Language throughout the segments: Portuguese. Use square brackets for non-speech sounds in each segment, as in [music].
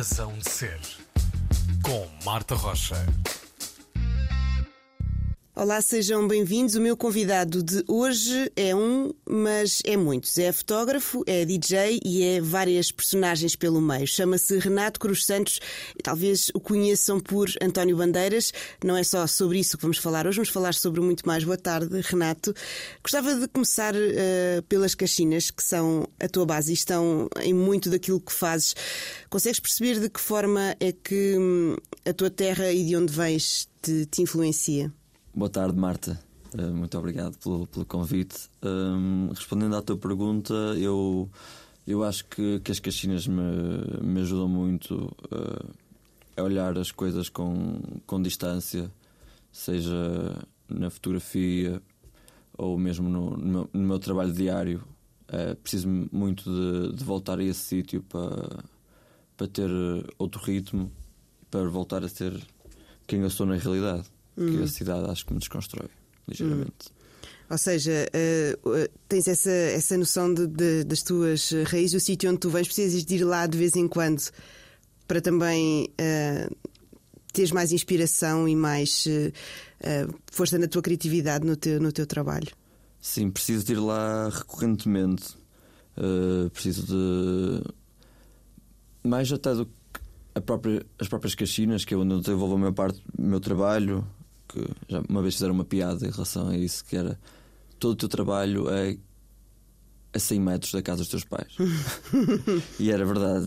razão de ser. Com Marta Rocha. Olá, sejam bem-vindos. O meu convidado de hoje é um, mas é muitos. É fotógrafo, é DJ e é várias personagens pelo meio. Chama-se Renato Cruz Santos. Talvez o conheçam por António Bandeiras. Não é só sobre isso que vamos falar hoje, vamos falar sobre muito mais. Boa tarde, Renato. Gostava de começar uh, pelas caxinas, que são a tua base e estão em muito daquilo que fazes. Consegues perceber de que forma é que hum, a tua terra e de onde vens te, te influencia? Boa tarde, Marta. Uh, muito obrigado pelo, pelo convite. Um, respondendo à tua pergunta, eu, eu acho que, que as caixinhas me, me ajudam muito uh, a olhar as coisas com, com distância, seja na fotografia ou mesmo no, no, meu, no meu trabalho diário. Uh, preciso muito de, de voltar a esse sítio para, para ter outro ritmo, para voltar a ser quem eu sou na realidade que a hum. cidade acho que me desconstrói ligeiramente. Hum. Ou seja, uh, tens essa, essa noção de, de, das tuas raízes, o sítio onde tu vens, precisas de ir lá de vez em quando para também uh, teres mais inspiração e mais uh, força na tua criatividade no teu, no teu trabalho. Sim, preciso de ir lá recorrentemente. preciso de. Mais até do que própria, as próprias caxinas, que é onde eu desenvolvo a maior parte do meu trabalho, que já uma vez fizeram uma piada em relação a isso, que era todo o teu trabalho é a 100 metros da casa dos teus pais. [laughs] e era verdade.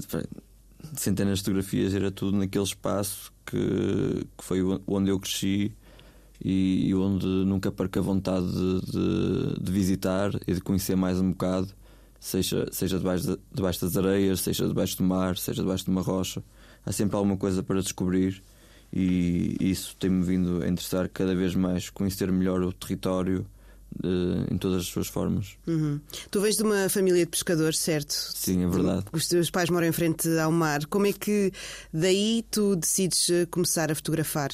Centenas de fotografias, era tudo naquele espaço que, que foi onde eu cresci e, e onde nunca perco a vontade de, de, de, visitar e de conhecer mais um bocado, seja, seja debaixo, de, debaixo das areias, seja debaixo do mar, seja debaixo de uma rocha. Há sempre alguma coisa para descobrir e isso tem-me vindo a interessar cada vez mais conhecer melhor o território em todas as suas formas. Uhum. Tu vens de uma família de pescadores, certo? Sim, é verdade. Os teus pais moram em frente ao mar. Como é que daí tu decides eh, começar a fotografar?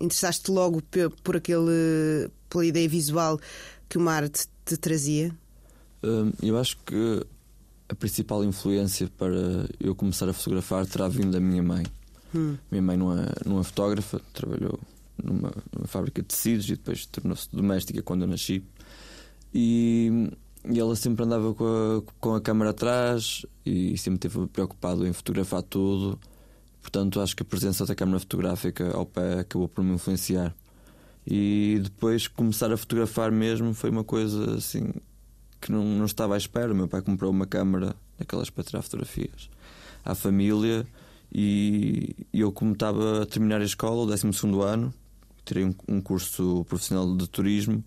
Interessaste logo por aquele pela ideia visual que o mar te, te trazia? Hum, eu acho que a principal influência para eu começar a fotografar terá vindo da minha mãe. Hum. Minha mãe não é fotógrafa, trabalhou numa, numa fábrica de tecidos e depois tornou-se doméstica quando eu nasci. E, e ela sempre andava com a, com a câmera atrás e sempre esteve preocupado em fotografar tudo. Portanto, acho que a presença da câmera fotográfica ao pé acabou por me influenciar. E depois começar a fotografar mesmo foi uma coisa assim que não, não estava à espera. O meu pai comprou uma câmera daquelas para tirar fotografias à família e eu, como estava a terminar a escola, o 12 ano, tirei um, curso profissional de turismo,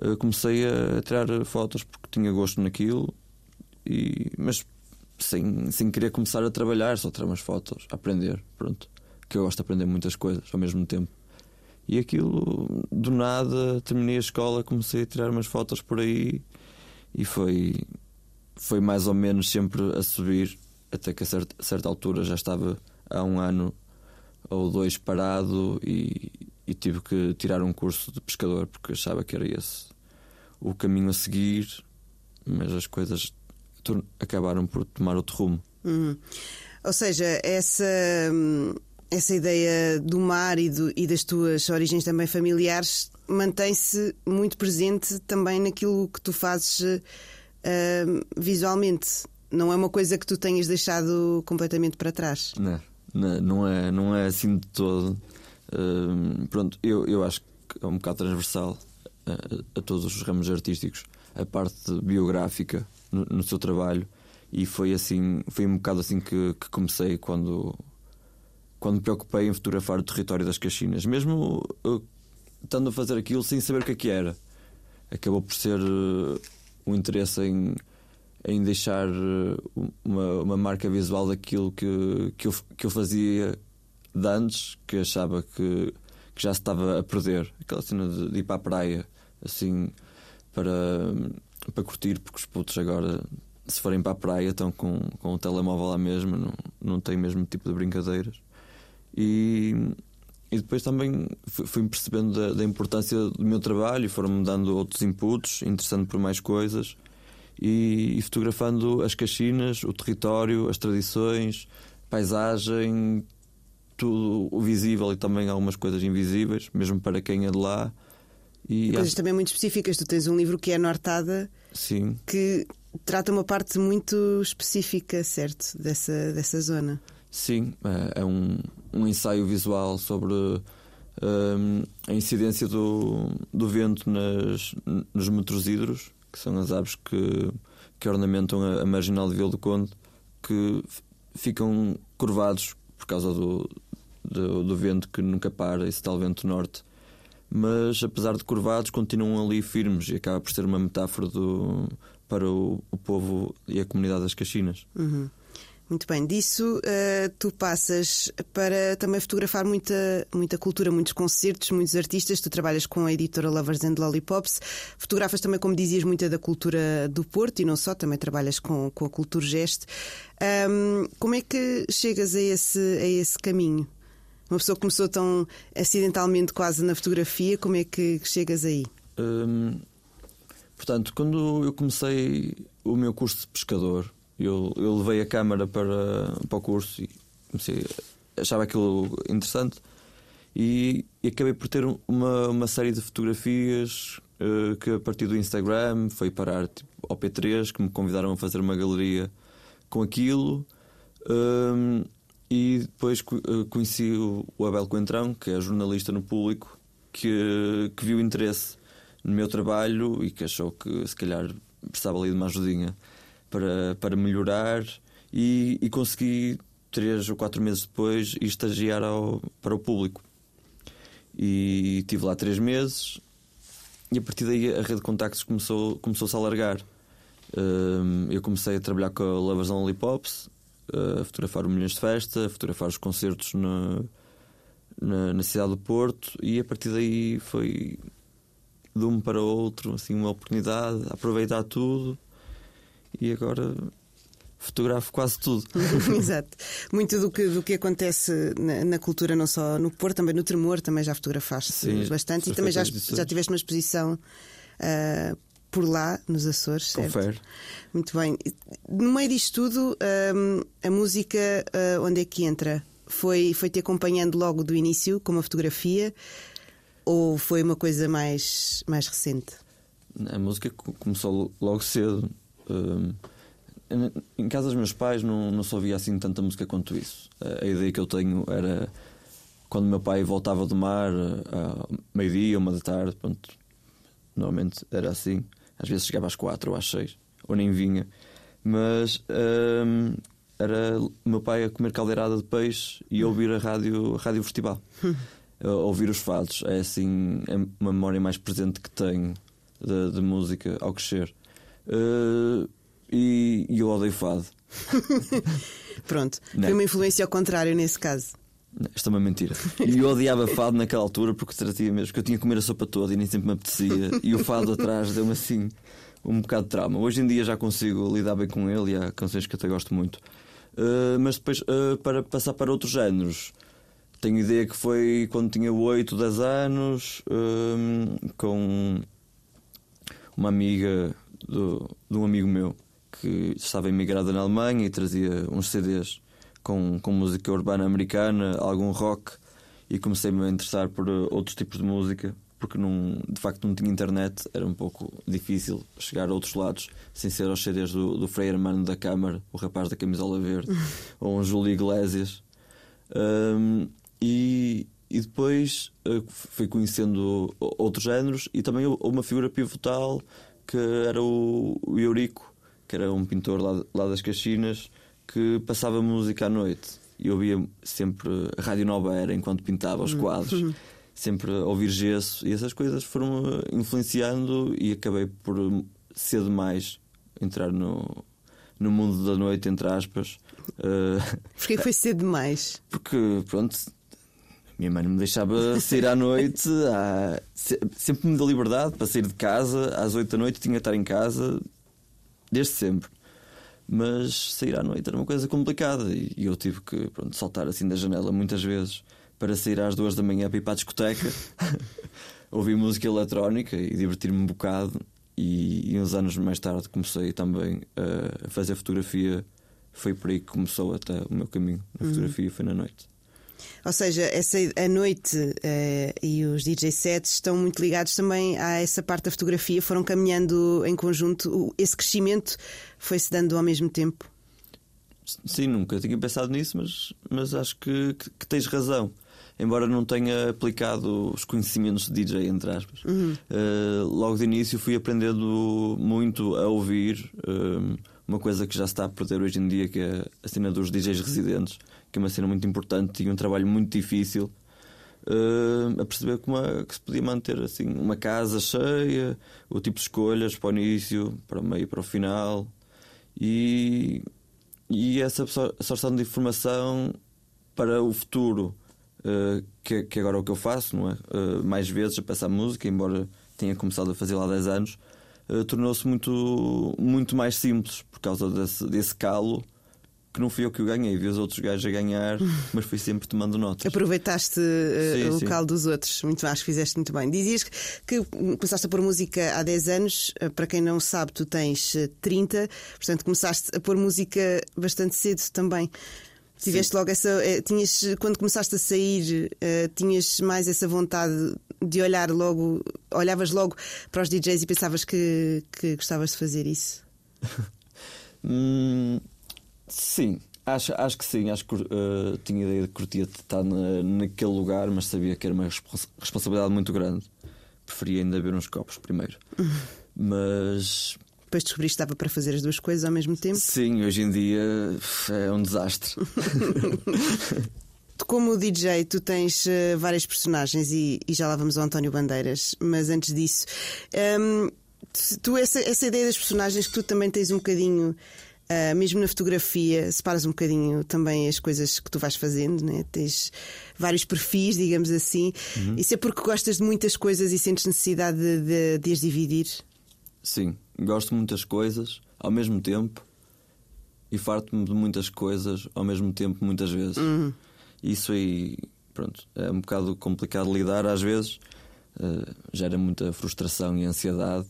eh, comecei a tirar fotos porque tinha gosto naquilo, e, mas sem, sem querer começar a trabalhar, só tirar umas fotos, aprender, pronto. Que eu gosto de aprender muitas coisas ao mesmo tempo. E aquilo, do nada, terminei a escola, comecei a tirar umas fotos por aí e foi, foi mais ou menos sempre a subir até que a certa, certa altura já estava há um ano ou dois parado e, e, tive que tirar um curso de pescador porque achava que era esse o caminho a seguir, mas as coisas acabaram por tomar outro rumo. Uhum. Ou seja, essa, essa ideia do mar e, do, e das tuas origens também familiares mantém-se muito presente também naquilo que tu fazes uh, visualmente não é uma coisa que tu tenhas deixado completamente para trás. Não, não, não é, não é assim de todo. Uh, pronto, eu, eu acho que é um bocado transversal a, a todos os ramos artísticos a parte biográfica no, no, seu trabalho e foi assim foi um bocado assim que, que, comecei quando quando me preocupei em fotografar o território das Caxinas mesmo eu, estando a fazer aquilo sem saber o que é que era acabou por ser uh, um interesse em em deixar eh, uma, uma marca visual daquilo que, que, eu, que eu fazia de antes, que achava que, que já se estava a perder. Aquela cena de, de ir para a praia, assim, para, para curtir, porque os putos agora, se forem para a praia, estão com, com o telemóvel lá mesmo, não, não têm o mesmo tipo de brincadeiras. E, e depois também fui-me percebendo da, da, importância do meu trabalho foram-me dando outros inputs, interessando por mais coisas e, e fotografando as caxinas, o território, as tradições, paisagem, tudo o visível e também algumas coisas invisíveis, mesmo para quem é de lá. E coisas acho... também muito específicas. Tu tens um livro que é Nortada, Sim. que trata uma parte muito específica, certo, dessa, dessa zona. Sim, é, é um, um ensaio visual sobre um, a incidência do, do vento nas, nos metrosidros, que são as aves que, que ornamentam a, a marginal de Vila do Conde, que ficam curvados por causa do, do, do, vento que nunca para, esse tal vento norte. Mas apesar de curvados, continuam ali firmes e acaba por ser uma metáfora do, para o, o povo e a comunidade das Caxinas. Uhum. Muito bem, disso uh, tu passas para também fotografar muita, muita cultura, muitos concertos, muitos artistas. Tu trabalhas com a editora Lovers and Lollipops, fotografas também, como dizias, muita da cultura do Porto e não só, também trabalhas com, com a cultura geste. Um, como é que chegas a esse, a esse caminho? Uma pessoa que começou tão acidentalmente quase na fotografia, como é que chegas aí? Portanto, quando eu comecei o meu curso de pescador, eu, eu levei a câmara para, para o curso e comecei, achava aquilo interessante. E, e acabei por ter uma, uma série de fotografias uh, que a partir do Instagram foi parar tipo, ao P3 que me convidaram a fazer uma galeria com aquilo. Um, e depois uh, conheci o, o Abel Coentrão que é jornalista no público que, que viu interesse no meu trabalho e que achou que se calhar precisava ali de uma ajudinha para, para melhorar e, e consegui, três ou quatro meses depois, estagiar ao, para o público. E tive lá três meses e a partir daí a rede de contactos começou, começou-se a alargar. Um, eu comecei a trabalhar com a Lovers Only Pops, a fotografar o Milhões de Festa, a fotografar os concertos na, na, na, cidade do Porto e a partir daí foi de um para outro assim, uma oportunidade, aproveitar tudo e agora fotografo quase tudo. [laughs] Exato. Muito do que, do que acontece na, na, cultura, não só no Porto, também no Tremor, também já fotografaste Sim, bastante e também já, já tiveste uma exposição uh, por lá, nos Açores. Confere. Muito bem. No meio disto tudo, um, a música, uh, onde é que entra? Foi, foi te acompanhando logo do início, com uma fotografia, ou foi uma coisa mais, mais recente? A música começou logo cedo em casa dos meus pais não, não se ouvia assim tanta música quanto isso. A, ideia que eu tenho era quando meu pai voltava do mar, a meio-dia, uma da tarde, pronto, normalmente era assim. Às vezes chegava às quatro ou às seis, ou nem vinha. Mas era o meu pai a comer caldeirada de peixe e a ouvir a rádio, a rádio festival. [laughs] ouvir os fados. É assim, é uma memória mais presente que tenho de, de música ao crescer. Uh, e, e, eu odeio fado. [laughs] Pronto, Não. foi uma influência ao contrário nesse caso. Isto é uma mentira. E eu odiava fado naquela altura porque trazia mesmo, que eu tinha que comer a sopa toda e nem sempre me apetecia. E o fado atrás deu-me assim um bocado de trauma. Hoje em dia já consigo lidar bem com ele e há canções que até gosto muito. Uh, mas depois, uh, para passar para outros géneros, tenho ideia que foi quando tinha 8, 10 anos, uh, com uma amiga do, de um amigo meu que estava imigrado na Alemanha e trazia uns CDs com, com música urbana americana, algum rock, e comecei-me a interessar por uh, outros tipos de música, porque não, de facto não tinha internet, era um pouco difícil chegar a outros lados sem ser aos CDs do, do Frei Hermano da Câmara, o rapaz da camisola verde, [laughs] ou um Júlio Iglesias. Um, e, e depois uh, fui conhecendo outros géneros e também uma figura pivotal que era o, o Eurico, que era um pintor lá, lá das Caxinas, que passava música à noite. E eu ouvia sempre a Rádio Nova Era enquanto pintava os uhum. quadros, uhum. sempre a ouvir gesso, e essas coisas foram influenciando e acabei por cedo mais entrar no, no mundo da noite, entre aspas. Uh, Porquê foi cedo demais? Porque, pronto, minha mãe não me deixava sair à noite, à... sempre me deu liberdade para sair de casa. Às oito da noite tinha que estar em casa, desde sempre. Mas sair à noite era uma coisa complicada e eu tive que pronto, saltar assim da janela muitas vezes para sair às duas da manhã para ir para a discoteca, [laughs] ouvir música eletrónica e divertir-me um bocado. E, e, uns anos mais tarde comecei também a fazer fotografia foi por aí que começou até o meu caminho na fotografia, foi na noite. Ou seja, essa, a noite uh, e os DJ sets estão muito ligados também a essa parte da fotografia, foram caminhando em conjunto. Esse crescimento foi-se dando ao mesmo tempo? Sim, nunca tinha pensado nisso, mas, mas acho que, que, que tens razão embora não tenha aplicado os conhecimentos de DJ, entre aspas. Uhum. Uh, logo de início fui aprendendo muito a ouvir uh, uma coisa que já se está a perder hoje em dia, que é a cena dos DJs residentes, que é uma cena muito importante e um trabalho muito difícil. Uh, a perceber como é que se podia manter assim uma casa cheia, o tipo de escolhas para o início, para o meio para o final e, e essa absorção de informação para o futuro uh, que, que, agora é o que eu faço, não é? Uh, mais vezes a passar música, embora tenha começado a fazer lá há 10 anos, uh, tornou-se muito, muito mais simples por causa desse, desse calo que não fui eu que o ganhei, vi os outros gajos a ganhar, [laughs] mas fui sempre tomando notas. Aproveitaste uh, sim, o local dos outros, muito acho que fizeste muito bem. Dizias que, que começaste a pôr música há 10 anos, uh, para quem não sabe, tu tens 30, portanto começaste a pôr música bastante cedo também. Tiveste Sim. logo essa. Eh, tinhas, quando começaste a sair, uh, tinhas mais essa vontade de olhar logo, olhavas logo para os DJs e pensavas que, que gostavas de fazer isso? [laughs] hum, sim, acho, acho que sim. Acho que uh, tinha ideia de de estar na, naquele lugar, mas sabia que era uma responsabilidade muito grande. Preferia ainda ver uns copos primeiro. Mas depois descobriste que dava para fazer as duas coisas ao mesmo tempo? Sim, hoje em dia é um desastre. [laughs] Como DJ, tu tens uh, várias personagens e, e, já lá vamos ao António Bandeiras, mas antes disso, um, tu, essa, essa ideia das personagens que tu também tens um bocadinho. Uh, mesmo na fotografia, separas um bocadinho também as coisas que tu vais fazendo, né? tens vários perfis, digamos assim. Uhum. Isso é porque gostas de muitas coisas e sentes necessidade de, de, de as dividir? Sim, gosto de muitas coisas ao mesmo tempo e farto-me de muitas coisas ao mesmo tempo, muitas vezes. Uhum. Isso aí, pronto, é um bocado complicado lidar às vezes, uh, gera muita frustração e ansiedade,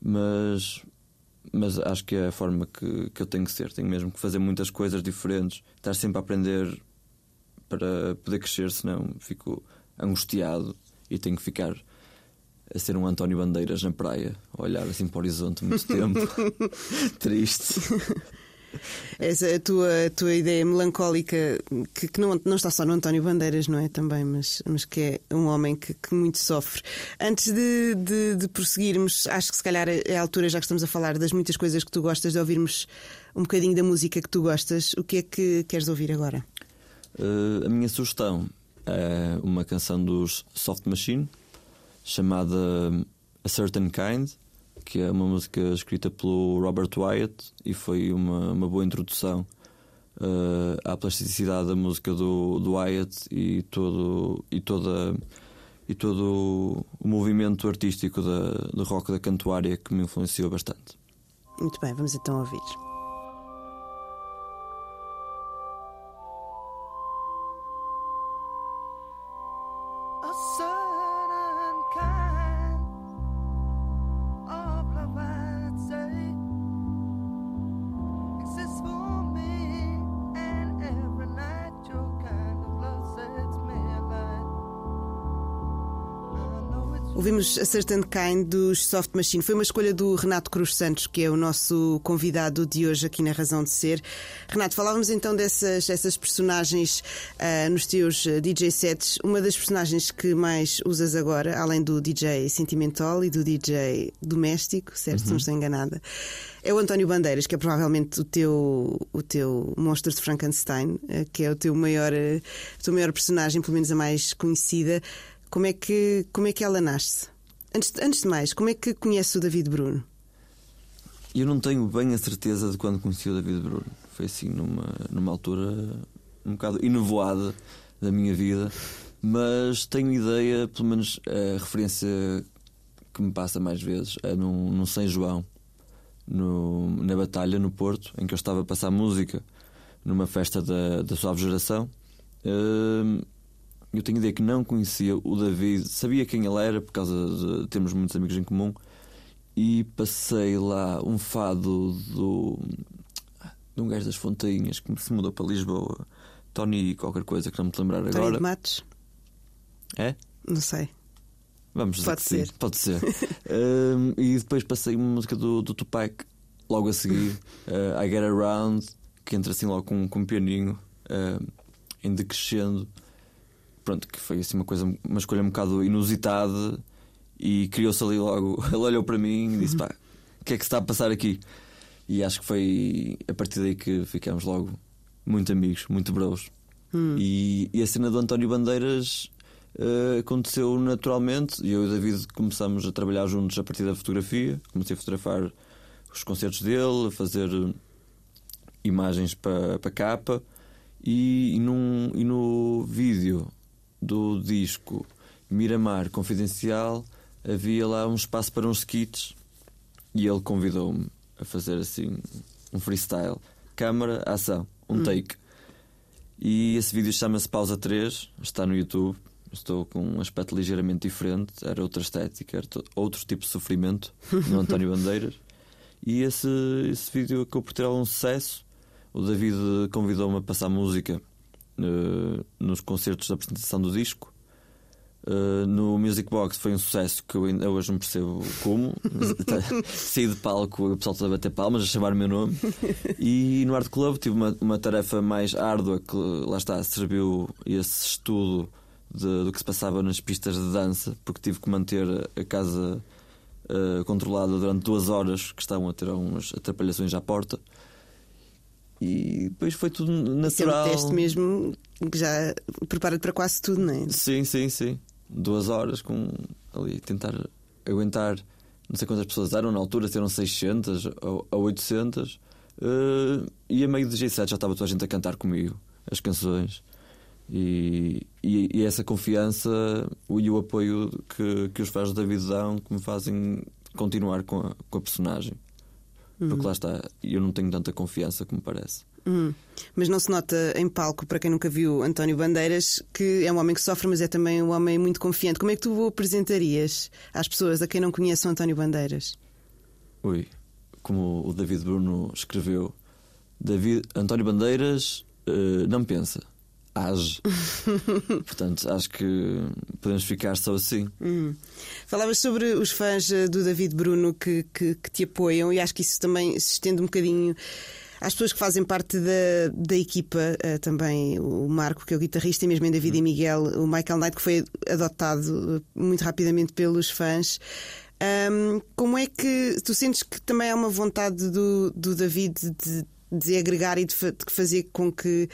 mas, mas acho que é a forma que, que eu tenho que ser. Tenho mesmo que fazer muitas coisas diferentes, estar sempre a aprender para poder crescer, senão fico angustiado e tenho que ficar a ser um António Bandeiras na praia, a olhar assim para o horizonte muito tempo. [laughs] Triste. Essa a tua, a tua ideia melancólica, que, que, não, não está só no António Bandeiras, não é? Também, mas, mas que é um homem que, que muito sofre. Antes de, de, de, prosseguirmos, acho que se calhar é a altura, já que estamos a falar das muitas coisas que tu gostas, de ouvirmos um bocadinho da música que tu gostas. O que é que queres ouvir agora? Uh, a minha sugestão é uma canção dos Soft Machine chamada A Certain Kind, que é uma música escrita pelo Robert Wyatt e foi uma, uma boa introdução uh, à plasticidade da música do, do Wyatt e todo, e toda e todo o movimento artístico da, do rock da cantuária que me influenciou bastante. Muito bem, vamos então ouvir. Ouvimos A Certain Kind dos Soft Machine. Foi uma escolha do Renato Cruz Santos, que é o nosso convidado de hoje aqui na Razão de Ser. Renato, falávamos então dessas, dessas personagens uh, nos teus uh, DJ sets. Uma das personagens que mais usas agora, além do DJ sentimental e do DJ doméstico, certo? Uhum. Se não estou enganada, é o António Bandeiras, que é provavelmente o teu, o teu monstro de Frankenstein, uh, que é o teu maior, a tua maior personagem, pelo menos a mais conhecida. Como é que, como é que ela nasce? Antes, antes de mais, como é que conhece o David Bruno? Eu não tenho bem a certeza de quando conheci o David Bruno. Foi assim numa, numa altura um bocado inovoada da minha vida, mas tenho ideia, pelo menos a referência que me passa mais vezes é num, num São João, no, na Batalha, no Porto, em que eu estava a passar música numa festa da, da Suave Geração. Uh, eu tenho ideia que não conhecia o David, sabia quem ele era por causa de termos muitos amigos em comum e passei lá um fado do de um gajo das Fontainhas que se mudou para Lisboa. Tony qualquer coisa que não me lembrar Tony agora. de Matos? É? Não sei. Vamos dizer Pode que sim. ser. Pode ser. [laughs] Um, e depois passei uma música do, do Tupac logo a seguir, uh, [laughs] I Get Around, que entra assim logo com, com um pianinho uh, em decrescendo. Pronto, que foi assim uma coisa, uma escolha um bocado inusitada e criou-se ali logo. [laughs] Ele olhou para mim e disse: pá, o que é que se está a passar aqui? E acho que foi a partir daí que ficámos logo muito amigos, muito bros. E, e a cena do António Bandeiras eh, aconteceu naturalmente. E eu e o David começamos a trabalhar juntos a partir da fotografia. Comecei a fotografar os concertos dele, a fazer imagens para a capa. E, e, num, e no vídeo do disco Miramar Confidencial havia lá um espaço para uns skits e ele convidou-me a fazer assim um freestyle. Câmara, ação, um take. E esse vídeo chama-se Pausa 3, está no YouTube. Estou com um aspecto ligeiramente diferente, era outra estética, era outro tipo de sofrimento no [laughs] António Bandeiras. E esse, esse vídeo acabou por ter algum sucesso. O David convidou-me a passar música eh, nos concertos da apresentação do disco. Uh, no Music Box foi um sucesso que eu ainda hoje não percebo como. [laughs] Saí de palco, o pessoal todo a bater palmas, a chamar o meu nome. E no Art Club tive uma, uma tarefa mais árdua que lá está, serviu esse estudo de- do que se passava nas pistas de dança, porque tive que manter a- a casa uh, controlada durante duas horas, que estavam a ter algumas atrapalhações à porta. E depois foi tudo Isso é um natural. teste mesmo que já prepara-te para quase tudo, não é? Sim, sim, sim. Duas horas com ali tentar aguentar. Não sei quantas pessoas eram na altura, eram 600 ou, ou 800. eh, e a meio de G7 já estava toda a gente a cantar comigo as canções. E, e, e essa confiança e o apoio que, que os fãs do David dão que me fazem continuar com a, com a personagem. Porque lá está, eu não tenho tanta confiança como parece. Hum. Mas não se nota em palco, para quem nunca viu António Bandeiras, que é um homem que sofre, mas é também um homem muito confiante. Como é que tu o apresentarias às pessoas, a quem não conhece o António Bandeiras? Ui, como o David Bruno escreveu, David, António Bandeiras eh, não pensa, age. [laughs] Portanto, acho que podemos ficar só assim. Hum. Falavas sobre os fãs eh, do David Bruno que, que, que te apoiam e acho que isso também se estende um bocadinho às pessoas que fazem parte da, da equipa, eh, também o Marco, que é o guitarrista, e mesmo em David e Miguel, o Michael Knight, que foi adotado eh, muito rapidamente pelos fãs. Ahm, como é que tu sentes que também há uma vontade do, do David de, de agregar e de, fa- de fazer com que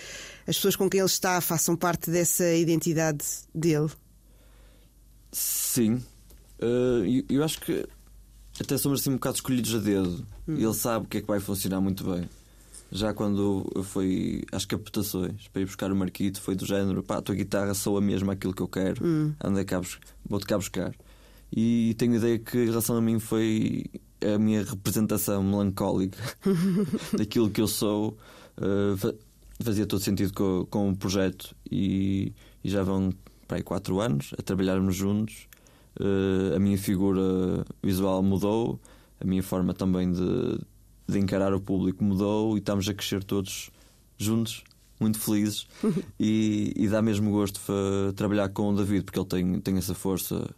as pessoas com quem ele está façam parte dessa identidade dele? Sim, Eh, eu- acho que até somos assim um bocado escolhidos a dedo. E ele sabe o que é que vai funcionar muito bem. Já quando eu fui às captações para ir buscar o Marquito, foi do género: pá, a tua guitarra soa mesmo aquilo que eu quero, anda cá, vou-te cá buscar. E tenho a ideia que, em relação a mim, foi a minha representação melancólica [laughs] daquilo que eu sou. fa- fazia todo sentido com, com o projeto e, e já vão para aí quatro anos a trabalharmos juntos. Eh, a minha figura visual mudou, a minha forma também de, de encarar o público mudou e estamos a crescer todos juntos, muito felizes. [laughs] e, e dá mesmo gosto trabalhar com o David, porque ele tem, tem essa força,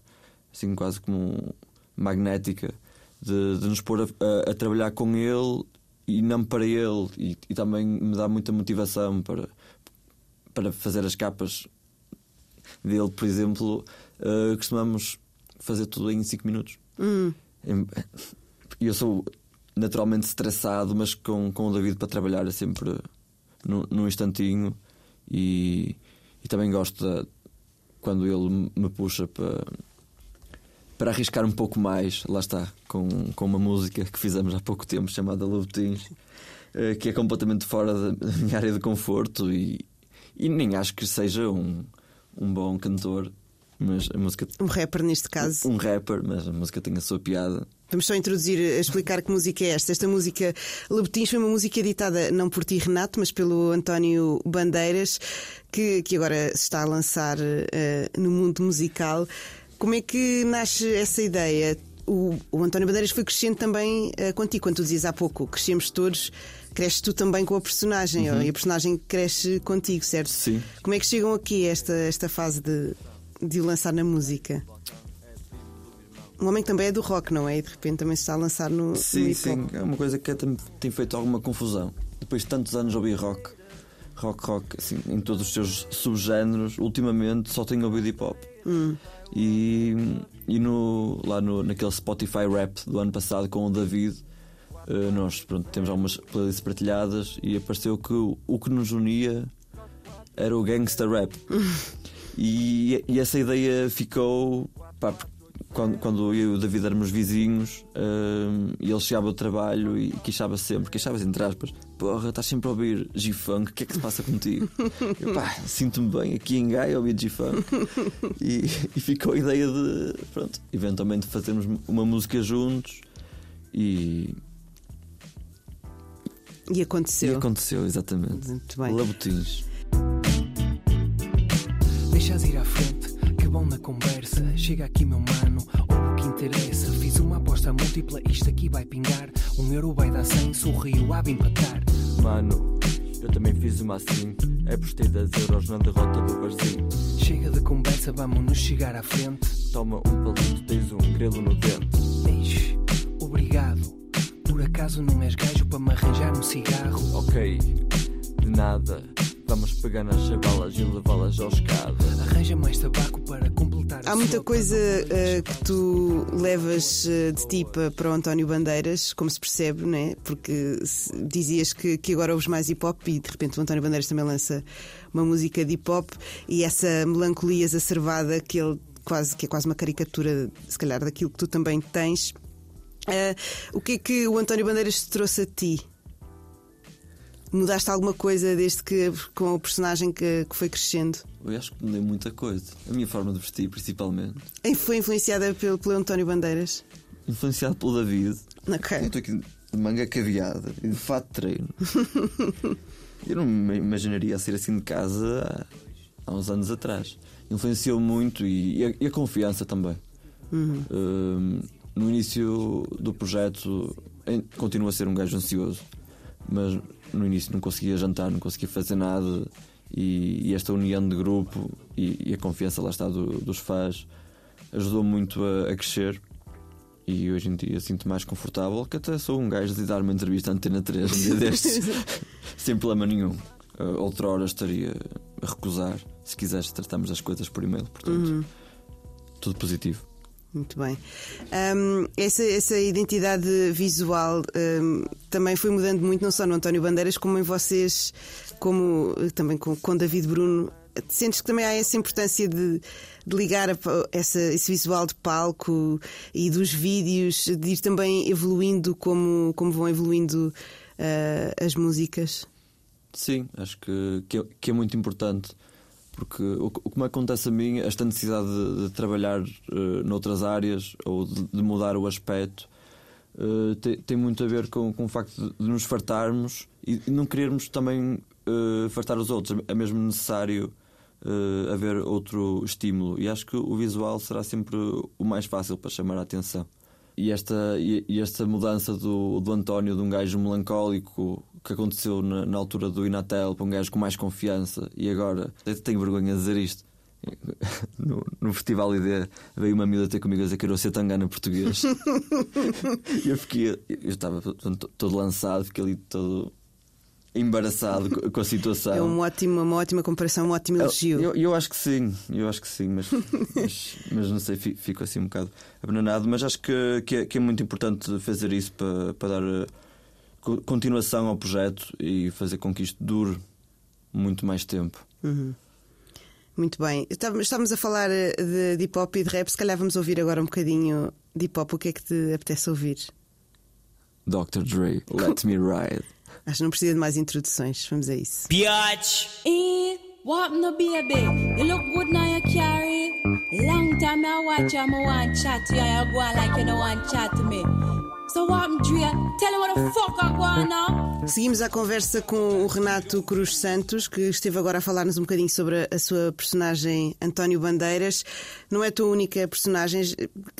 assim quase como magnética, de, de nos pôr a, a- a trabalhar com ele e não para ele. E, e também me dá muita motivação para, para fazer as capas dele, por exemplo, eh, costumamos fazer tudo em 5 minutos. Hum. Eu sou naturalmente estressado, mas com, com o David para trabalhar é sempre num, num instantinho e, e também gosto da, quando ele me puxa para, para arriscar um pouco mais, lá está, com, com uma música que fizemos há pouco tempo chamada Love Teens, eh, que é completamente fora da minha área de conforto e, e nem acho que seja um, um bom cantor, mas a música Um rapper neste caso. um rapper, mas a música tem a sua piada. Vamos só introduzir, explicar que música é esta. Esta música, Lebetins, foi uma música editada não por ti, Renato, mas pelo António Bandeiras, que, que agora se está a lançar eh, no mundo musical. Como é que nasce essa ideia? o, o António Bandeiras foi crescendo também uh, contigo. Quando tu dizias há pouco, crescemos todos, cresces tu também com a personagem, uhum. e a personagem cresce contigo, certo? Sim. Como é que chegam aqui a esta, esta fase de, de o lançar na música? Um homem que também é do rock, não é? E de repente também se está a lançar no. Sim, no sim. É uma coisa que tem, tem feito alguma confusão. Depois de tantos anos ouvir rock, rock, rock, assim, em todos os seus subgéneros, ultimamente só tenho ouvido hip hop. Hum. E, e no, lá no, naquele Spotify Rap do ano passado com o David, uh, nós pronto, temos algumas playlists partilhadas e apareceu que o, o que nos unia era o gangsta rap. [laughs] e, e essa ideia ficou. Pá, quando, quando eu e o David éramos vizinhos um, e ele chegava ao trabalho e queixava sempre, queixava-se entre aspas, porra, estás sempre a ouvir G-Funk, o que é que se passa contigo? eu, pá, sinto-me bem aqui em Gaia a ouvir G-Funk. E, [laughs] e, ficou a ideia de, pronto, eventualmente fazermos uma música juntos e. E aconteceu. E aconteceu, exatamente. Muito bem. Labotins. Deixas ir à frente, bom na conversa. Chega aqui, meu mano, ou o que interessa. Fiz uma aposta múltipla, isto aqui vai pingar. Um euro vai dar 100, sorriu, há de empatar. Mano, eu também fiz uma assim. É postei 10 euros na derrota do barzinho. Chega de conversa, vamos nos chegar à frente. Toma um palito, tens um grelo no dente. Eixe, obrigado. Por acaso não és gajo para me arranjar um cigarro? Ok, de nada. Vamos pegar nas chavalas e levá-las ao escada. Arranja mais tabaco para completar Há muita coisa uh, que tu levas uh, de ti para o António Bandeiras, como se percebe, né? porque dizias que, que agora ouves mais hip hop e de repente o António Bandeiras também lança uma música de hip hop e essa melancolia exacerbada que ele quase que é quase uma caricatura, se calhar, daquilo que tu também tens. Uh, o que é que o António Bandeiras te trouxe a ti? Mudaste alguma coisa desde que com o personagem que, que foi crescendo? Eu acho que mudei muita coisa. A minha forma de vestir, principalmente. E foi influenciada pelo, pelo António Bandeiras? Influenciado pelo David. Ok. Eu estou aqui de manga caveada e de fato de treino. [laughs] Eu não me imaginaria ser assim de casa há, há uns anos atrás. Influenciou muito e, e, a, e a, confiança também. Uhum. Um, no início do projeto, continua a ser um gajo ansioso, mas no início não conseguia jantar, não conseguia fazer nada. E, e esta união de grupo e, e, a confiança lá está do, dos fãs ajudou muito a, a, crescer. E hoje em dia sinto mais confortável, que até sou um gajo de dar uma entrevista à Antena 3 um dia destes, [laughs] sem problema nenhum. Uh, outra hora estaria a recusar. Se quiseres, tratamos das coisas por e-mail, portanto, uhum. tudo positivo. Muito bem. Um, essa, essa identidade visual um, também foi mudando muito, não só no António Bandeiras, como em vocês, como também com, com David Bruno. Sentes que também há essa importância de, de ligar a, essa, esse visual de palco e dos vídeos, de ir também evoluindo como, como vão evoluindo uh, as músicas? Sim, acho que, que é, que é muito importante porque o, que me acontece a mim, esta necessidade de, de trabalhar uh, noutras áreas ou de, de mudar o aspecto, uh, tem, tem, muito a ver com, com o facto de, nos fartarmos e, e, não querermos também uh, fartar os outros. É mesmo necessário haver outro estímulo e acho que o visual será sempre o mais fácil para chamar a atenção. E esta, e, esta mudança do, do António, de um gajo melancólico que aconteceu na, na, altura do Inatel para um gajo com mais confiança e agora tenho vergonha de dizer isto. [laughs] No, no Festival ID veio uma miúda ter comigo a dizer que era o Setangana português. [laughs] e eu fiquei, eu estava todo lançado, fiquei ali todo embaraçado com a situação. É uma ótima, uma ótima comparação, um ótimo elogio. Eu, eu, eu, acho que sim, eu acho que sim, mas, [laughs] mas, mas, não sei, fico assim um bocado abandonado. Mas acho que, que é, que, é, muito importante fazer isso para, para dar eh, continuação ao projeto e fazer com que isto dure muito mais tempo. Uhum. Muito bem. Estávamos a falar eh, de, de hip hop e de rap, se calhar vamos ouvir agora um bocadinho de hip hop. O que é que te apetece ouvir? Dr. Dre, Let Me Ride. Acho que não precisa de mais introduções. Vamos a isso. Biatch! E what no baby? You look good now you carry. Long time I watch you, I want chat to you. You go on like you don't want chat to me. So? Tell what the fuck I. Seguimos a conversa com o Renato Cruz Santos, que esteve agora a falar-nos um bocadinho sobre a sua personagem António Bandeiras. Não é a tua única personagem,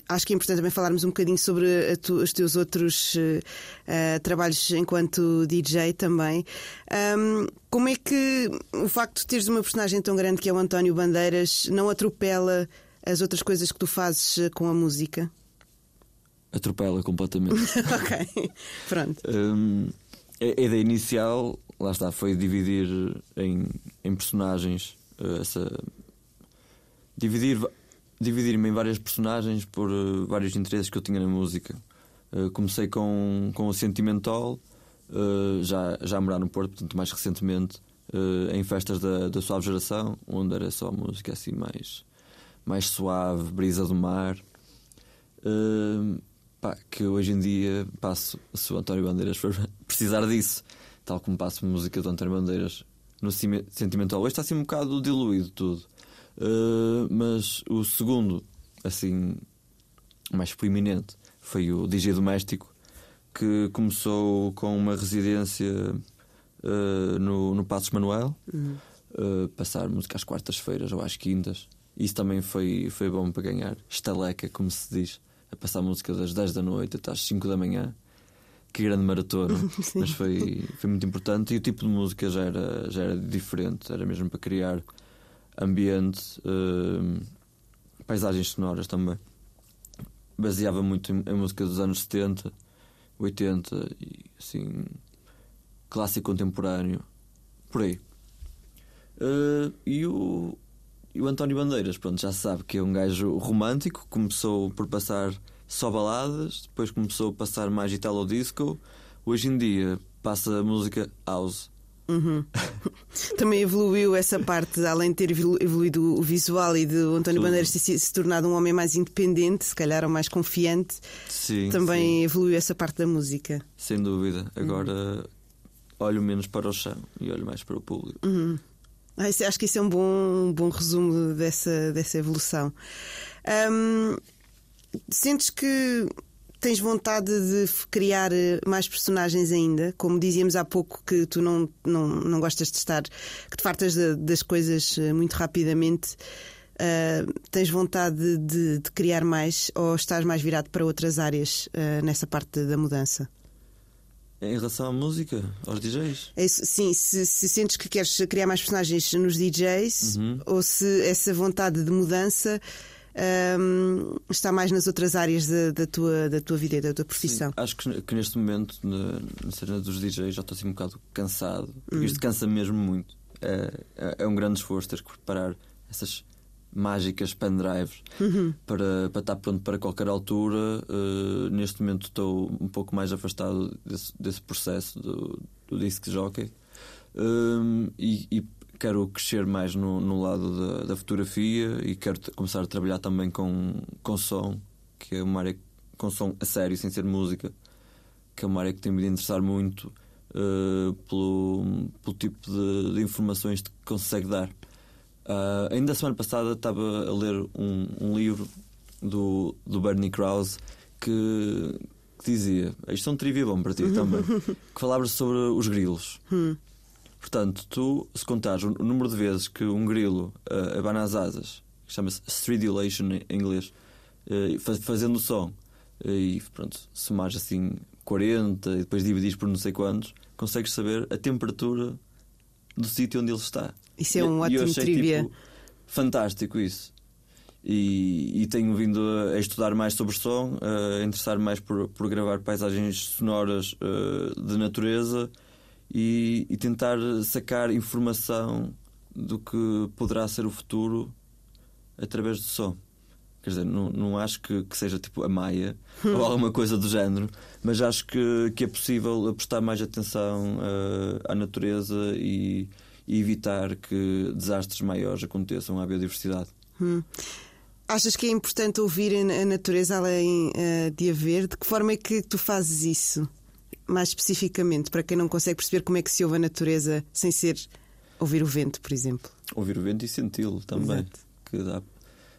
acho que é importante também falarmos um bocadinho sobre tu, os teus outros uh, trabalhos enquanto DJ também. Um, como é que o facto de teres uma personagem tão grande que é o António Bandeiras não atropela as outras coisas que tu fazes eh, com a música? Atropela completamente. [laughs] ok, pronto. Um, a ideia inicial, lá está, foi dividir em, em personagens uh, essa. Dividir, dividir-me em várias personagens por uh, vários interesses que eu tinha na música. Uh, comecei com, com o Sentimental, já, já a morar no Porto, portanto, mais recentemente, em festas da, da suave geração, onde era só música assim mais, mais suave, brisa do mar. Uh, pá, que hoje em dia passo, se o António Bandeiras for [laughs] precisar disso, tal como passo música do António Bandeiras no Sentimental. Hoje está assim um bocado diluído tudo. Uh, mas o segundo, assim, mais proeminente, foi o DJ Doméstico, que começou com uma residência uh, no, no Passos Manuel, uhum. uh, passar música às quartas-feiras ou às quintas. Isso também foi, foi bom para ganhar estaleca, como se diz a passar música das 10 da noite até às 5 da manhã. Que grande maratona, [laughs] mas foi, foi muito importante. E o tipo de música já era, já era diferente, era mesmo para criar ambiente, uh, paisagens sonoras também. Baseava muito em, em, música dos anos 70, 80 e assim, clássico contemporâneo, por aí. Uh, e o, e o António Bandeiras, pronto, já se sabe que é um gajo romântico, começou por passar só baladas, depois começou a passar mais Italo Disco, hoje em dia passa música house. Uhum. [laughs] Também evoluiu essa parte, além de ter evoluído o visual e de António Tudo. Bandeiras ter se tornado um homem mais independente, se calhar ou mais confiante, sim, também sim. evoluiu essa parte da música. Sem dúvida. Agora uhum. olho menos para o chão e olho mais para o público. Uhum. Ah, acho que isso é um bom, um bom resumo dessa, dessa evolução. Sentes que tens vontade de criar mais personagens ainda? Como dizíamos há pouco que tu não, não, não gostas de estar, que te fartas de, das coisas eh, muito rapidamente. Uh, tens vontade de, de, criar mais ou estás mais virado para outras áreas uh, nessa parte da mudança? Em relação à música, aos DJs? É, sim, se, se, sentes que queres criar mais personagens nos DJs uhum. ou se essa vontade de mudança um, está mais nas outras áreas da, da, tua, da tua vida e da tua profissão. Sim, acho que, que, neste momento, na, na cena dos DJs, já estou assim um bocado cansado, porque hum. isto cansa mesmo muito. É, é, é um grande esforço ter que preparar essas mágicas pendrives uhum. para, para estar pronto para qualquer altura. Uh, neste momento estou um pouco mais afastado desse, desse processo do, do disc jockey uh, e, e, quero crescer mais no, no lado da, da, fotografia e quero começar a trabalhar também com, com som, que é uma área com som a sério, sem ser música, que é uma área que tem me de interessar muito. Uh, pelo, pelo tipo de, de informações que consegue dar. Uh, ainda a semana passada estava a ler um, um livro do, do Bernie Krause que, que, dizia: Isto é um trivia bom para ti também. [laughs] que falava sobre os grilos. Hum. Portanto, tu, se contares o número de vezes que um grilo uh, abana as asas, que chama-se stridulation em inglês, uh, fazendo o som, uh, e pronto, somares assim 40 e depois dividires por não sei quantos, consegues saber a temperatura do sítio onde ele está. Isso é um e, ótimo achei, trivia. Tipo, fantástico isso. E, e, tenho vindo a, estudar mais sobre som, a interessar mais por, por gravar paisagens sonoras uh, de natureza e, e, tentar sacar informação do que poderá ser o futuro através do som. Quer dizer, não, não acho que, que seja tipo a Maia [laughs] ou alguma coisa do género, mas acho que, que é possível prestar mais atenção uh, à natureza e, e evitar que desastres maiores aconteçam à biodiversidade. Hum. Achas que é importante ouvir a natureza além uh, de a ver? De que forma é que tu fazes isso? Mais especificamente, para quem não consegue perceber como é que se ouve a natureza sem ser ouvir o vento, por exemplo. Ouvir o vento e senti-lo também. Exato. Que dá.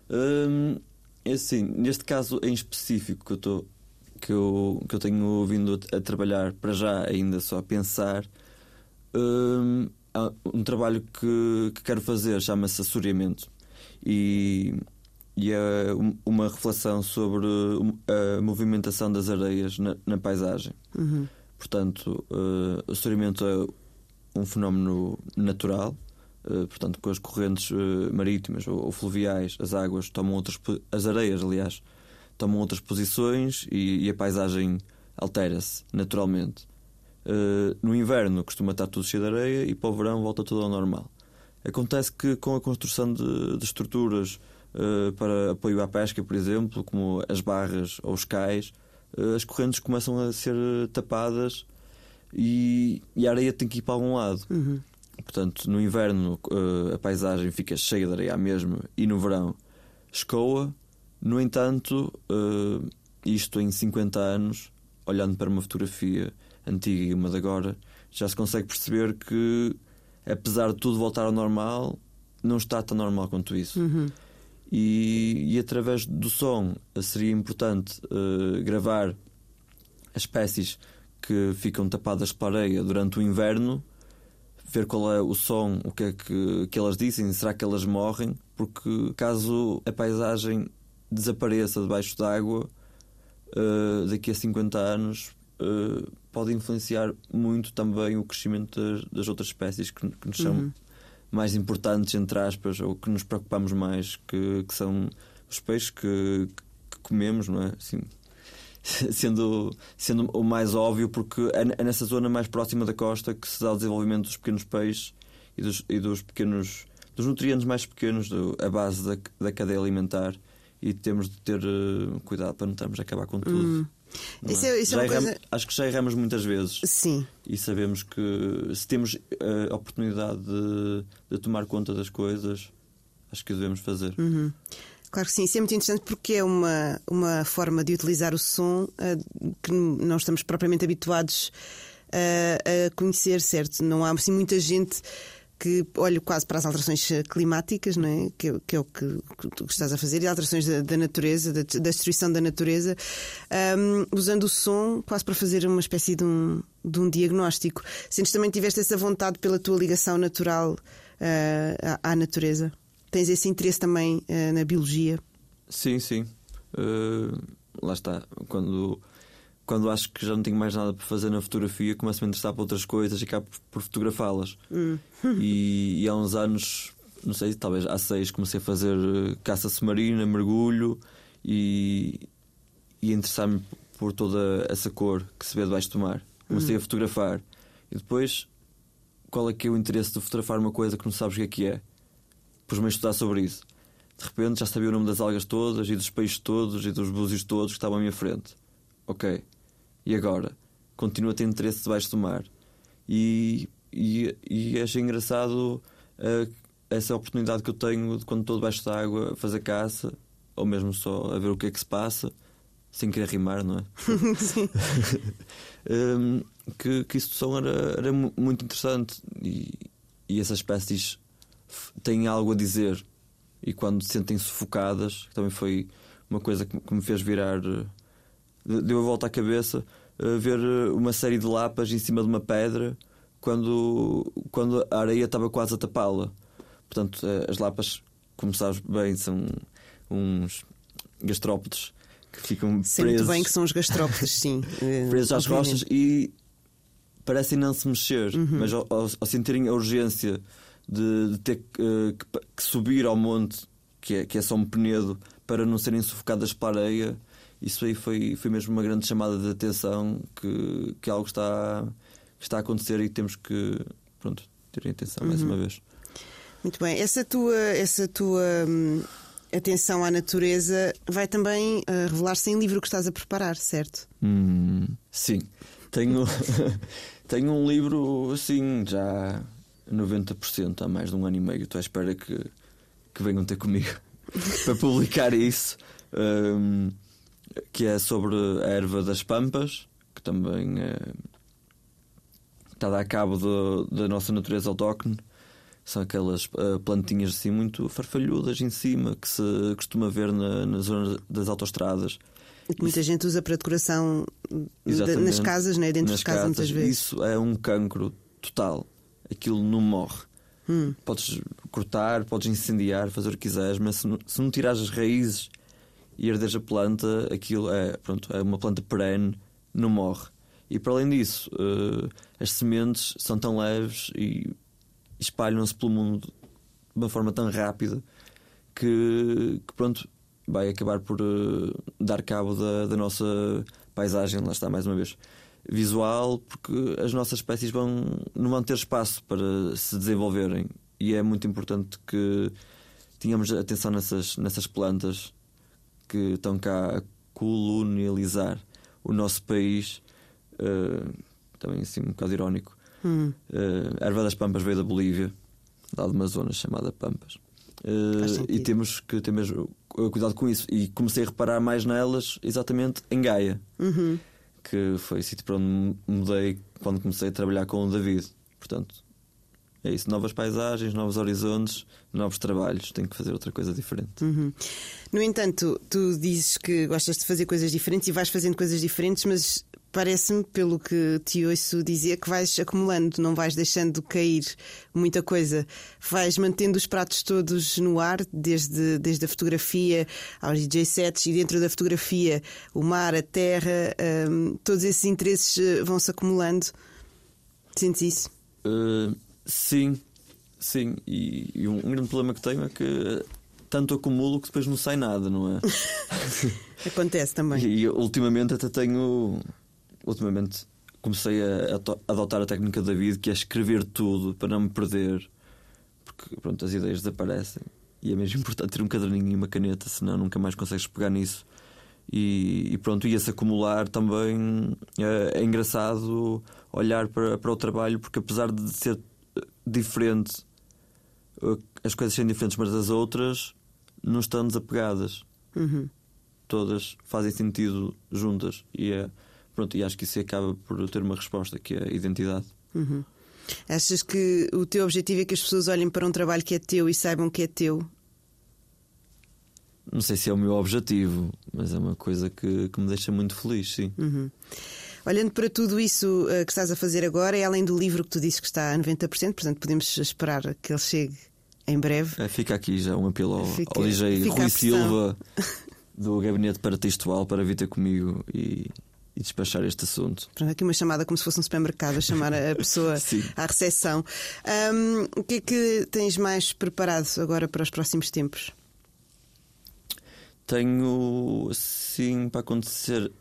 Hum, é assim, neste caso em específico que eu estou que eu, que eu tenho vindo a, trabalhar para já, ainda só a pensar. hum, um trabalho que, que quero fazer chama-se Assoreamento e, e é um- uma reflexão sobre a movimentação das areias na, na paisagem. Portanto, uh, assoreamento é um fenómeno natural, uh, portanto, com as correntes uh, marítimas ou, ou fluviais, as águas tomam outras, as areias, aliás, tomam outras posições e, e a paisagem altera-se naturalmente. Uh, no inverno costuma estar tudo cheio de areia e para o verão volta tudo ao normal. Acontece que com a construção de, de estruturas uh, para apoio à pesca, por exemplo, como as barras ou os cais, uh, as correntes começam a ser tapadas e, e a areia tem que ir para algum lado. Portanto, no inverno a paisagem fica cheia de areia mesmo e no verão escoa. No entanto, isto em 50 anos, olhando para uma fotografia antiga e uma de agora, já se consegue perceber que, apesar de tudo voltar ao normal, não está tão normal quanto isso. E, e através do som seria importante eh, gravar as espécies que ficam tapadas pela areia durante o inverno, ver qual é o som, o que é que, que elas dizem, será que elas morrem? Porque caso a paisagem desapareça debaixo d'água, eh, daqui a 50 anos eh, pode influenciar muito também o crescimento das, das outras espécies que, que nos são mais importantes, entre aspas, ou que nos preocupamos mais, que, que são os peixes que, que comemos, não é? Assim, [laughs] sendo, sendo o mais óbvio, porque é, é nessa zona mais próxima da costa que se dá o desenvolvimento dos pequenos peixes e dos, e dos pequenos dos nutrientes mais pequenos, do, a base da, da cadeia alimentar, e temos de ter eh, cuidado para não estarmos a acabar com tudo. não Isso é- isso é uma coisa- erramos- Acho que já erramos muitas vezes Sim. e sabemos que se temos eh, a oportunidade de, de tomar conta das coisas, acho que o devemos fazer. Claro que sim, isso é muito interessante porque é uma, uma forma de utilizar o som eh, que não estamos propriamente habituados eh, a conhecer, certo? Não há assim muita gente que olha quase para as alterações climáticas, não é? Que, é- que é o que, que tu estás a fazer, e alterações da, da natureza, da, da destruição da natureza, ahm, usando o som quase para fazer uma espécie de um, de um diagnóstico. Sentes também tiveste essa vontade pela tua ligação natural eh, à, à natureza? Tens esse interesse também eh, na biologia? Sim, sim. Eh, lá está. Quando, quando acho que já não tenho mais nada para fazer na fotografia, começo a me interessar por outras coisas e acabo por, fotografá-las. E, e há uns anos, não sei, talvez há seis, comecei a fazer eh, caça submarina, mergulho e, e interessar-me por toda essa cor que se vê debaixo do mar. Comecei a fotografar. E depois, qual é que é o interesse de fotografar uma coisa que não sabes o que é que é? Pus-me a estudar sobre isso. De repente já sabia o nome das algas todas e dos peixes todos e dos búzios todos que estavam à minha frente. Ok. E agora? Continuo a ter interesse debaixo do mar. E, e, e achei engraçado eh, essa oportunidade que eu tenho de quando estou debaixo da água fazer caça, ou mesmo só a ver o que é que se passa, sem querer rimar, não é? [laughs] Hum, [laughs] que, que isso som era, era mu- muito interessante e, e essas espécies têm algo a dizer e quando se sentem sufocadas, também foi uma coisa que, me- fez virar, eh, deu a volta à cabeça, ver eh, uma série de lapas em cima de uma pedra quando, quando a areia estava quase a tapá-la. Portanto, eh, as lapas, como sabes bem, são uns gastrópodes que ficam Sei presos muito bem que são os gastrópodes, sim. [laughs] presos às obviamente. costas e parecem não se mexer, Uhum. mas ao, ao- ao sentirem a urgência de, de ter que, eh, que subir ao monte, que é, que é só um penedo, para não serem sufocadas pela areia, isso aí foi, foi mesmo uma grande chamada de atenção que, que algo está, que está a acontecer e temos que pronto, ter atenção mais Uhum. uma vez. Muito bem. Essa tua, essa tua hum, atenção à natureza vai também eh, revelar-se em livro que estás a preparar, certo? Hum, sim, tenho, [laughs] tenho um livro assim, já 90% há mais de um ano e meio. Estou à espera que, que venham ter comigo [laughs] para publicar isso, hum, que é sobre a erva das pampas, que também é, está a dar cabo do- da nossa natureza autóctone. São aquelas ah, plantinhas assim muito farfalhudas em cima que se costuma ver na, na zona das autoestradas que muita gente usa para decoração de- nas casas, né? dentro de casa, casas. muitas vezes. Isso é um cancro total. Aquilo não morre. Hum. Podes cortar, podes incendiar, fazer o que quiseres, mas se não, se não tirares as raízes e herderes a planta, aquilo é, pronto, é uma planta perene, não morre. E para além disso, eh, as sementes são tão leves e espalham-se pelo mundo de uma forma tão rápida que, que, pronto, vai acabar por eh, dar cabo da, da nossa paisagem, lá está mais uma vez, visual, porque as nossas espécies vão, não vão ter espaço para se desenvolverem. E é muito importante que tenhamos atenção nessas, nessas plantas que estão cá a colonializar o nosso país. eh, também assim um bocado irónico. Hum. Eh, a erva das Pampas veio da Bolívia, lá de uma zona chamada Pampas. Faz e temos que ter mesmo cuidado com isso. E comecei a reparar mais nelas exatamente em Gaia, Uhum. que foi o sítio para onde mudei quando comecei a trabalhar com o David. Portanto, é isso: novas paisagens, novos horizontes, novos trabalhos. Tenho que fazer outra coisa diferente. Uhum. No entanto, tu dizes que gostas de fazer coisas diferentes e vais fazendo coisas diferentes, mas parece-me, pelo que te ouço dizer, que vais acumulando, não vais deixando cair muita coisa. Vais mantendo os pratos todos no ar, desde, desde a fotografia aos DJ sets e dentro da fotografia o mar, a terra, hum, todos esses interesses eh, vão-se acumulando. Sentes isso? Uh, sim, sim. E, e um, grande problema que tenho é que tanto acumulo que depois não sai nada, não é? [laughs] Acontece também. e, e ultimamente até tenho. Ultimamente comecei a, a adotar a técnica da David, que é escrever tudo para não me perder, porque pronto, as ideias desaparecem. E é mesmo importante ter um caderninho e uma caneta, senão nunca mais consegues pegar nisso. E, e pronto, ia-se acumular também. É, é engraçado olhar para, para o trabalho, porque apesar de ser diferente, eh, as coisas serem diferentes umas das outras, não estão desapegadas. Uhum. Todas fazem sentido juntas. E, é, pronto, e acho que isso acaba por ter uma resposta, que é a identidade. Uhum. Achas que o teu objetivo é que as pessoas olhem para um trabalho que é teu e saibam que é teu? Não sei se é o meu objetivo, mas é uma coisa que, que me deixa muito feliz, sim. Uhum. Olhando para tudo isso eh, que estás a fazer agora, e além do livro que tu dizes que está a 90%, portanto podemos esperar que ele chegue em breve. É, fica aqui já um apelo ao, Fica- ao DJ Rui. Silva [laughs] do Gabinete Paratextual para vir ter comigo e, e despachar este assunto. Pronto, aqui uma chamada como se fosse um supermercado a chamar a pessoa [laughs] à recepção. Ahm, o que é que tens mais preparado agora para os próximos tempos? Tenho, sim, para acontecer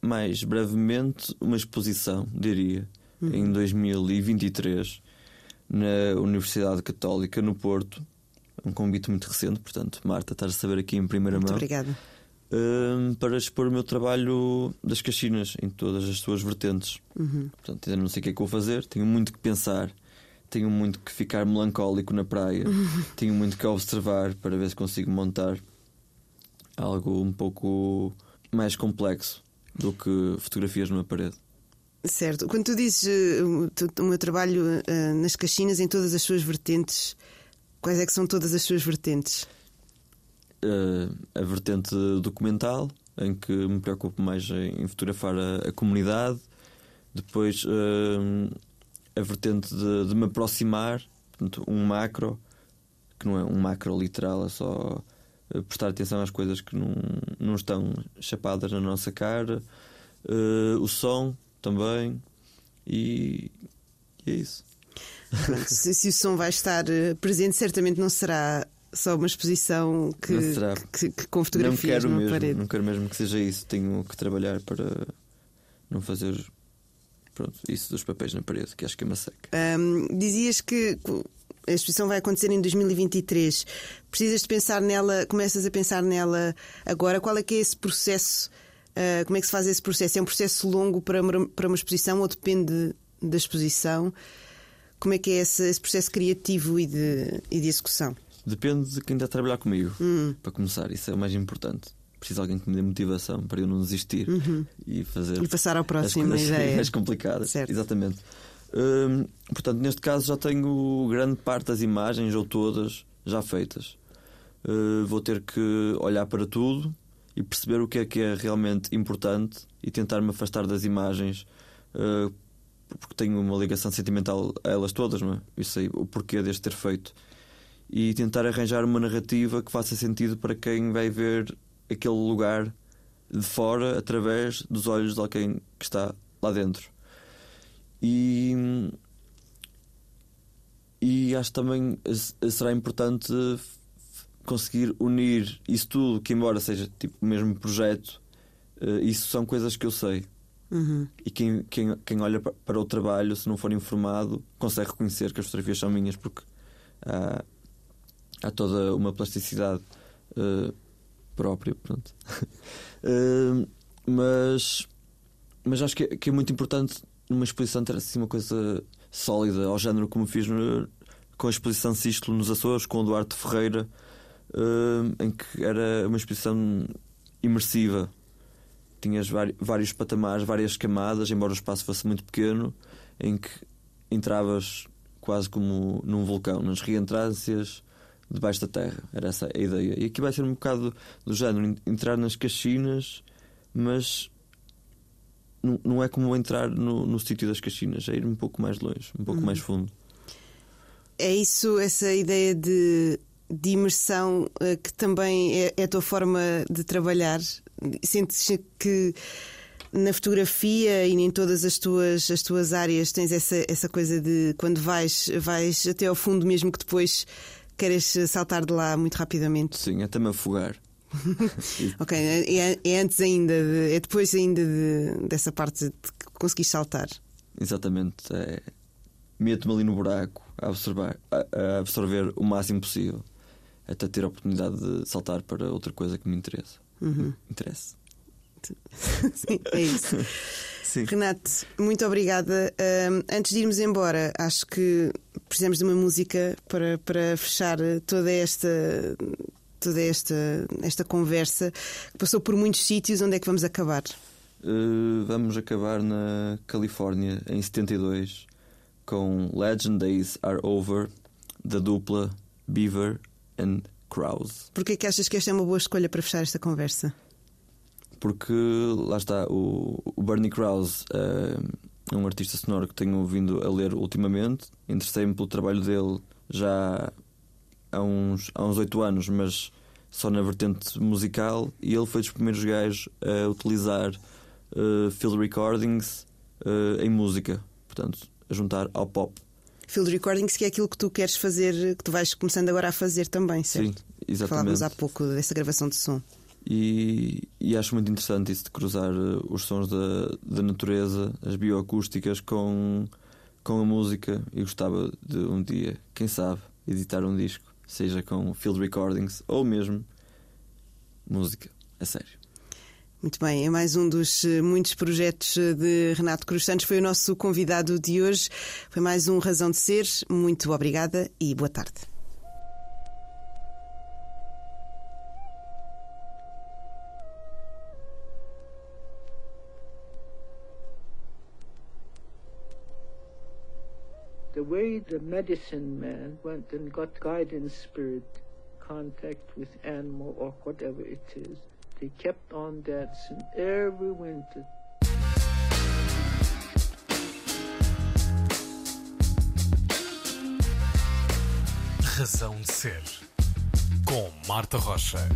mais brevemente, uma exposição, diria, em 2023, na Universidade Católica, no Porto. Um convite muito recente, portanto, Marta, estás a saber aqui em primeira Muito mão. obrigada. hum, para expor o meu trabalho das caxinas em todas as suas vertentes. Portanto, ainda não sei o que é que vou fazer, tenho muito que pensar, tenho muito que ficar melancólico na praia, [laughs] tenho muito que observar para ver se consigo montar algo um pouco mais complexo do que fotografias numa parede. Certo. Quando tu dizes eh, o meu trabalho eh, nas caxinas em todas as suas vertentes, quais é que são todas as suas vertentes? Uh, a vertente documental, em que me preocupo mais em, fotografar a, a comunidade, depois uh, a vertente de, de me aproximar, portanto, um macro, que não é um macro literal, é só prestar atenção às coisas que não, não estão chapadas na nossa cara, uh, o som também, e, e é isso. Se, se o som vai estar eh, presente, certamente não será só uma exposição que, Não que- que com não fotografias quero numa mesmo, parede. não quero mesmo que seja isso. Tenho que trabalhar para não fazer pronto, isso dos papéis na parede, que acho que é uma seca. Ahm, dizias que a exposição vai acontecer em 2023. Precisas de pensar nela, começas a pensar nela agora. Qual é que é esse processo? Ah, como é que se faz esse processo? É um processo longo para uma, para uma exposição ou depende da exposição? Como é que é esse, esse processo criativo e de, e de execução? Depende de quem está a trabalhar comigo, para começar, isso é o mais importante. Preciso de alguém que me dê motivação para eu não desistir e fazer E passar ao próximo, as coisas [laughs] ideia. mais complicadas. Certo. Exatamente. Hum, portanto, neste caso já tenho grande parte das imagens, ou todas, já feitas. Uh, vou ter que olhar para tudo e perceber o que é que é realmente importante e tentar me afastar das imagens uh, porque tenho uma ligação sentimental a elas todas, não é? Eu sei o porquê deste ter feito e tentar arranjar uma narrativa que faça sentido para quem vai ver aquele lugar de fora através dos olhos de alguém que está lá dentro. E, e acho também será importante conseguir unir isso tudo, que embora seja tipo o mesmo projeto, uh, isso são coisas que eu sei. Uhum. E quem, quem, quem olha para o trabalho, se não for informado, consegue reconhecer que as fotografias são minhas, porque há, há toda uma plasticidade uh, própria. Pronto. uh, [laughs] mas, mas acho que é, que é muito importante numa exposição ter assim uma coisa sólida, ao género como fiz no, com a exposição Sistolo nos Açores, com o Duarte Ferreira, uh, em que era uma exposição imersiva. Tinhas vários patamares, várias camadas, embora o espaço fosse muito pequeno, em que entravas quase como num vulcão, nas reentrâncias debaixo da terra. Era essa a ideia. E aqui vai ser um bocado do género entrar nas caxinas, mas não, é como entrar no, no sítio das caxinas, é ir um pouco mais longe, um pouco uhum. mais fundo. É isso, essa ideia de, de imersão eh, que também é, é a tua forma de trabalhar. Sentes que na fotografia e em todas as tuas, as tuas áreas tens essa, essa coisa de quando vais, vais até ao fundo, mesmo que depois queres saltar de lá muito rapidamente. Sim, até me afogar. [laughs] ok, é, é, antes ainda, de, é depois ainda de, dessa parte de conseguir saltar. Exatamente. É, Meto-me ali no buraco a, observar, a, a, absorver o máximo possível até ter a oportunidade de saltar para outra coisa que me interessa. Uhum. Interesse. [laughs] Sim, é isso. [laughs] Sim. Renato, muito obrigada. antes de irmos embora, acho que precisamos de uma música para, para fechar toda esta toda esta, esta conversa que passou por muitos sítios. Onde é que vamos acabar? Uh, vamos acabar na Califórnia em 72 com Legend Days Are Over da dupla Beaver and Krause. Porquê que achas que esta é uma boa escolha para fechar esta conversa? Porque lá está, o, o Bernie Krause é um artista sonoro que tenho vindo a ler ultimamente. Interessei-me pelo trabalho dele já há uns, há uns 8 anos, mas só na vertente musical, e ele foi dos primeiros gajos a utilizar uh, field recordings uh, em música, portanto, a juntar ao pop. Field recordings, que é aquilo que tu queres fazer, que tu vais começando agora a fazer também, certo? Sim, exatamente. Falávamos há pouco dessa gravação de som. E, e acho muito interessante isso de cruzar uh, os sons da, da natureza, as bioacústicas, com, com a música. E gostava de um dia, quem sabe, editar um disco seja com field recordings ou mesmo música, a sério. Muito bem, é mais um dos eh, muitos projetos eh, de Renato Cruz Santos. Foi o nosso convidado de hoje. Foi mais um Razão de Ser. Muito obrigada e boa tarde. Way the medicine man went and got guidance spirit contact with animal or whatever it is. They kept on dancing every winter. Razão de Ser, com Marta Rocha.